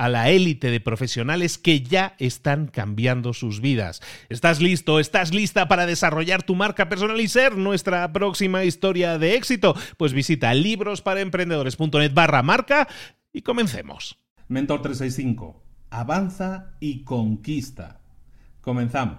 a la élite de profesionales que ya están cambiando sus vidas. ¿Estás listo? ¿Estás lista para desarrollar tu marca personal y ser nuestra próxima historia de éxito? Pues visita librosparaemprendedores.net barra marca y comencemos. Mentor 365. Avanza y conquista. Comenzamos.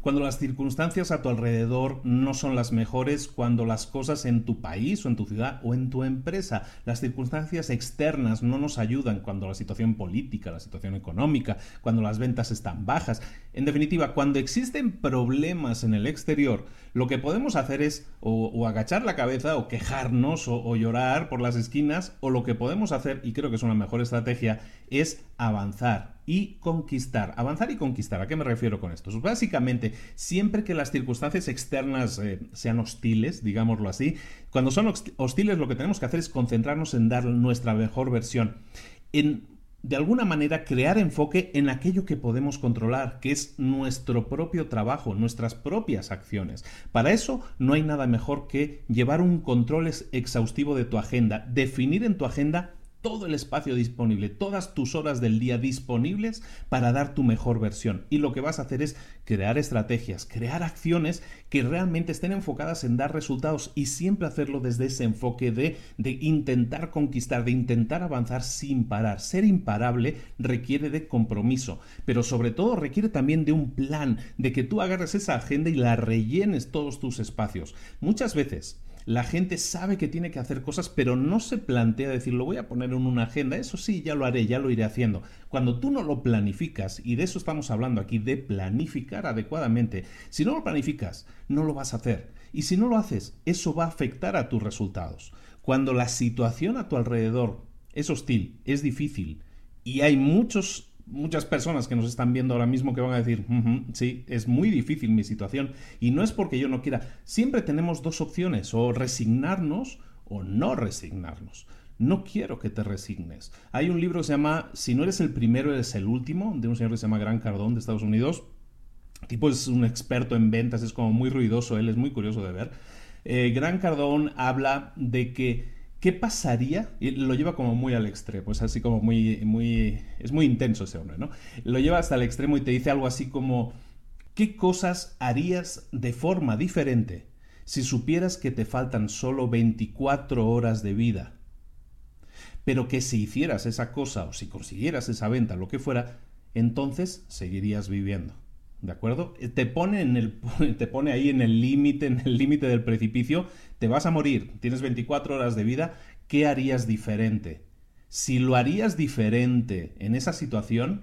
Cuando las circunstancias a tu alrededor no son las mejores, cuando las cosas en tu país o en tu ciudad o en tu empresa, las circunstancias externas no nos ayudan, cuando la situación política, la situación económica, cuando las ventas están bajas. En definitiva, cuando existen problemas en el exterior, lo que podemos hacer es o, agachar la cabeza o quejarnos o, llorar por las esquinas, o lo que podemos hacer, y creo que es una mejor estrategia, es avanzar y conquistar. Avanzar y conquistar. ¿A qué me refiero con esto? Pues básicamente, siempre que las circunstancias externas eh, sean hostiles, digámoslo así, cuando son hostiles lo que tenemos que hacer es concentrarnos en dar nuestra mejor versión. En de alguna manera crear enfoque en aquello que podemos controlar, que es nuestro propio trabajo, nuestras propias acciones. Para eso no hay nada mejor que llevar un control exhaustivo de tu agenda, definir en tu agenda todo el espacio disponible, todas tus horas del día disponibles para dar tu mejor versión. Y lo que vas a hacer es crear estrategias, crear acciones que realmente estén enfocadas en dar resultados y siempre hacerlo desde ese enfoque de, de intentar conquistar, de intentar avanzar sin parar. Ser imparable requiere de compromiso, pero sobre todo requiere también de un plan, de que tú agarres esa agenda y la rellenes todos tus espacios. Muchas veces la gente sabe que tiene que hacer cosas, pero no se plantea decir, lo voy a poner en una agenda, eso sí, ya lo haré, ya lo iré haciendo. Cuando tú no lo planificas, y de eso estamos hablando aquí, de planificar adecuadamente, si no lo planificas, no lo vas a hacer. Y si no lo haces, eso va a afectar a tus resultados. Cuando la situación a tu alrededor es hostil, es difícil, y hay muchos muchas personas que nos están viendo ahora mismo que van a decir, sí, es muy difícil mi situación y no es porque yo no quiera. Siempre tenemos dos opciones, o resignarnos o no resignarnos. No quiero que te resignes. Hay un libro que se llama Si no eres el primero, eres el último, de un señor que se llama Gran Cardón de Estados Unidos. Tipo es un experto en ventas, es como muy ruidoso, él es muy curioso de ver. Eh, Gran Cardón habla de que ¿Qué pasaría? Y lo lleva como muy al extremo, es así como muy, muy, es muy intenso ese hombre, ¿no? Lo lleva hasta el extremo y te dice algo así como, ¿qué cosas harías de forma diferente si supieras que te faltan solo 24 horas de vida? Pero que si hicieras esa cosa o si consiguieras esa venta, lo que fuera, entonces seguirías viviendo. ¿De acuerdo? Eh, te pone, en el, te pone ahí en el límite, en el límite del precipicio, te vas a morir, tienes 24 horas de vida, ¿qué harías diferente? Si lo harías diferente en esa situación,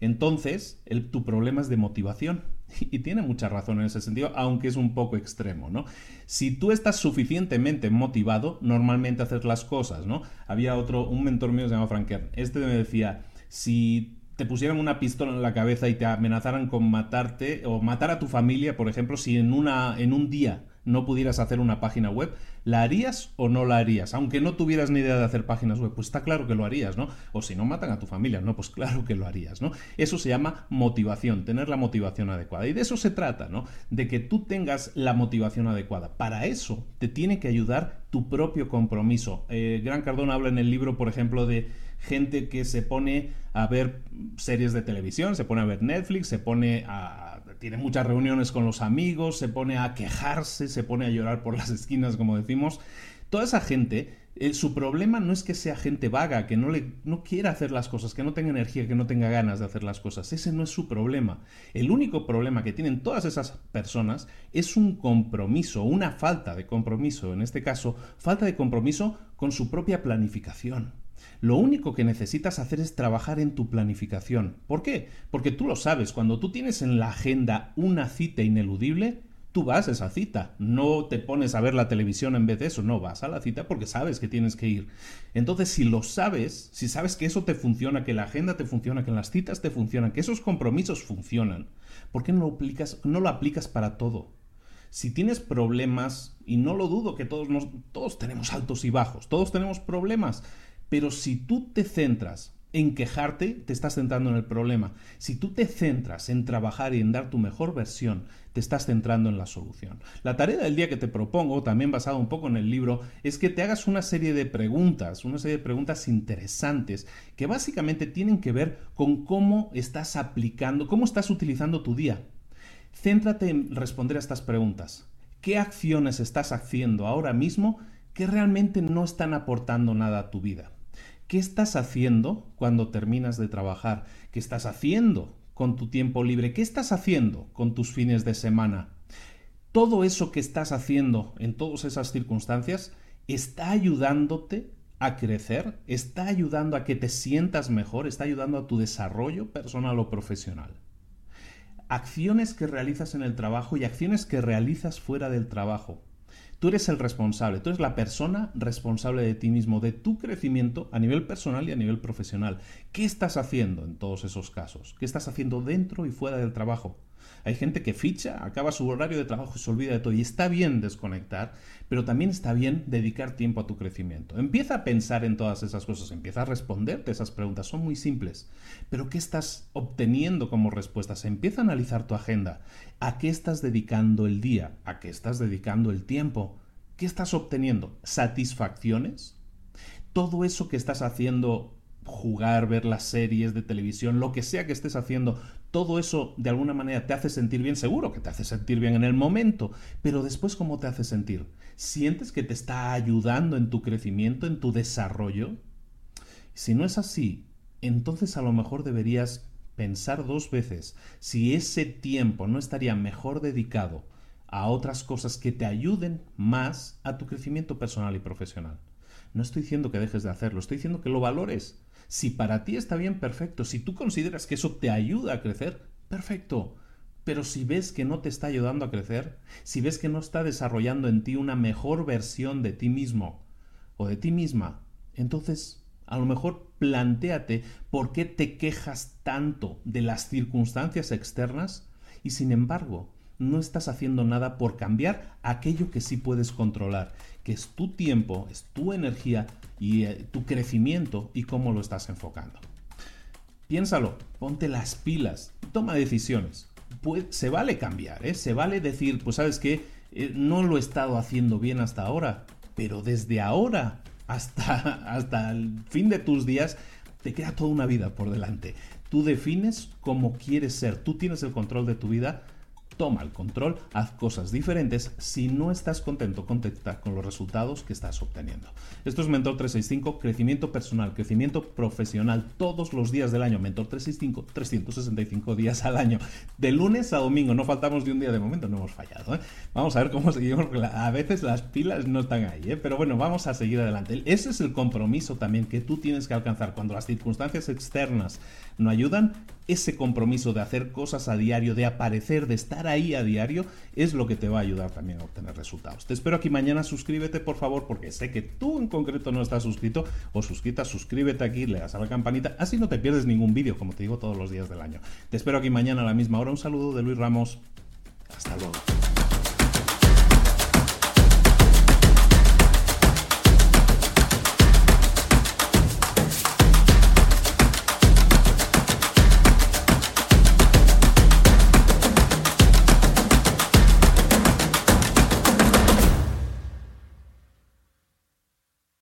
entonces tu problema es de motivación. Y tiene mucha razón en ese sentido, aunque es un poco extremo, ¿no? Si tú estás suficientemente motivado, normalmente haces las cosas, ¿no? Había otro, un mentor mío se llama Frank Kern. Este me decía, si te pusieran una pistola en la cabeza y te amenazaran con matarte o matar a tu familia, por ejemplo, si en, una, en un día no pudieras hacer una página web, ¿la harías o no la harías? Aunque no tuvieras ni idea de hacer páginas web, pues está claro que lo harías, ¿no? O si no matan a tu familia, no, pues claro que lo harías, ¿no? Eso se llama motivación, tener la motivación adecuada. Y de eso se trata, ¿no? De que tú tengas la motivación adecuada. Para eso te tiene que ayudar tu propio compromiso. Eh, Gran Cardón habla en el libro, por ejemplo, de gente que se pone a ver series de televisión, se pone a ver Netflix, se pone a tiene muchas reuniones con los amigos, se pone a quejarse, se pone a llorar por las esquinas, como decimos. Toda esa gente, eh, su problema no es que sea gente vaga, que no, le, no quiera hacer las cosas, que no tenga energía, que no tenga ganas de hacer las cosas. Ese no es su problema. El único problema que tienen todas esas personas es un compromiso, una falta de compromiso, en este caso, falta de compromiso con su propia planificación. Lo único que necesitas hacer es trabajar en tu planificación. ¿Por qué? Porque tú lo sabes, cuando tú tienes en la agenda una cita ineludible, tú vas a esa cita. No te pones a ver la televisión en vez de eso, no, vas a la cita porque sabes que tienes que ir. Entonces, si lo sabes, si sabes que eso te funciona, que la agenda te funciona, que las citas te funcionan, que esos compromisos funcionan, ¿por qué no lo aplicas, no lo aplicas para todo? Si tienes problemas, y no lo dudo que todos, todos tenemos altos y bajos, todos tenemos problemas, pero si tú te centras en quejarte, te estás centrando en el problema. Si tú te centras en trabajar y en dar tu mejor versión, te estás centrando en la solución. La tarea del día que te propongo, también basado un poco en el libro, es que te hagas una serie de preguntas, una serie de preguntas interesantes, que básicamente tienen que ver con cómo estás aplicando, cómo estás utilizando tu día. Céntrate en responder a estas preguntas. ¿Qué acciones estás haciendo ahora mismo que realmente no están aportando nada a tu vida? ¿Qué estás haciendo cuando terminas de trabajar? ¿Qué estás haciendo con tu tiempo libre? ¿Qué estás haciendo con tus fines de semana? Todo eso que estás haciendo en todas esas circunstancias está ayudándote a crecer, está ayudando a que te sientas mejor, está ayudando a tu desarrollo personal o profesional. Acciones que realizas en el trabajo y acciones que realizas fuera del trabajo. Tú eres el responsable, tú eres la persona responsable de ti mismo, de tu crecimiento a nivel personal y a nivel profesional. ¿Qué estás haciendo en todos esos casos? ¿Qué estás haciendo dentro y fuera del trabajo? Hay gente que ficha, acaba su horario de trabajo y se olvida de todo. Y está bien desconectar, pero también está bien dedicar tiempo a tu crecimiento. Empieza a pensar en todas esas cosas, empieza a responderte esas preguntas. Son muy simples. Pero ¿qué estás obteniendo como respuestas? Empieza a analizar tu agenda. ¿A qué estás dedicando el día? ¿A qué estás dedicando el tiempo? ¿Qué estás obteniendo? ¿Satisfacciones? Todo eso que estás haciendo jugar, ver las series de televisión, lo que sea que estés haciendo, todo eso de alguna manera te hace sentir bien, seguro que te hace sentir bien en el momento, pero después ¿cómo te hace sentir? ¿Sientes que te está ayudando en tu crecimiento, en tu desarrollo? Si no es así, entonces a lo mejor deberías pensar dos veces si ese tiempo no estaría mejor dedicado a otras cosas que te ayuden más a tu crecimiento personal y profesional. No estoy diciendo que dejes de hacerlo, estoy diciendo que lo valores, si para ti está bien, perfecto. Si tú consideras que eso te ayuda a crecer, perfecto. Pero si ves que no te está ayudando a crecer, si ves que no está desarrollando en ti una mejor versión de ti mismo o de ti misma, entonces a lo mejor plantéate por qué te quejas tanto de las circunstancias externas y sin embargo no estás haciendo nada por cambiar aquello que sí puedes controlar, que es tu tiempo, es tu energía y eh, tu crecimiento y cómo lo estás enfocando. Piénsalo, ponte las pilas, toma decisiones. Se vale cambiar, ¿eh? se vale decir, pues sabes que eh, no lo he estado haciendo bien hasta ahora, pero desde ahora hasta, hasta el fin de tus días te queda toda una vida por delante. Tú defines cómo quieres ser, tú tienes el control de tu vida toma el control, haz cosas diferentes. Si no estás contento, contenta con los resultados que estás obteniendo. Esto es Mentor 365, crecimiento personal, crecimiento profesional todos los días del año. Mentor 365, 365 días al año. De lunes a domingo, no faltamos de un día de momento, no hemos fallado. ¿eh? Vamos a ver cómo seguimos. A veces las pilas no están ahí, ¿eh? pero bueno, vamos a seguir adelante. Ese es el compromiso también que tú tienes que alcanzar cuando las circunstancias externas no ayudan ese compromiso de hacer cosas a diario, de aparecer, de estar ahí a diario, es lo que te va a ayudar también a obtener resultados. Te espero aquí mañana, suscríbete por favor, porque sé que tú en concreto no estás suscrito o suscrita, suscríbete aquí, le das a la campanita, así no te pierdes ningún vídeo, como te digo todos los días del año. Te espero aquí mañana a la misma hora. Un saludo de Luis Ramos. Hasta luego.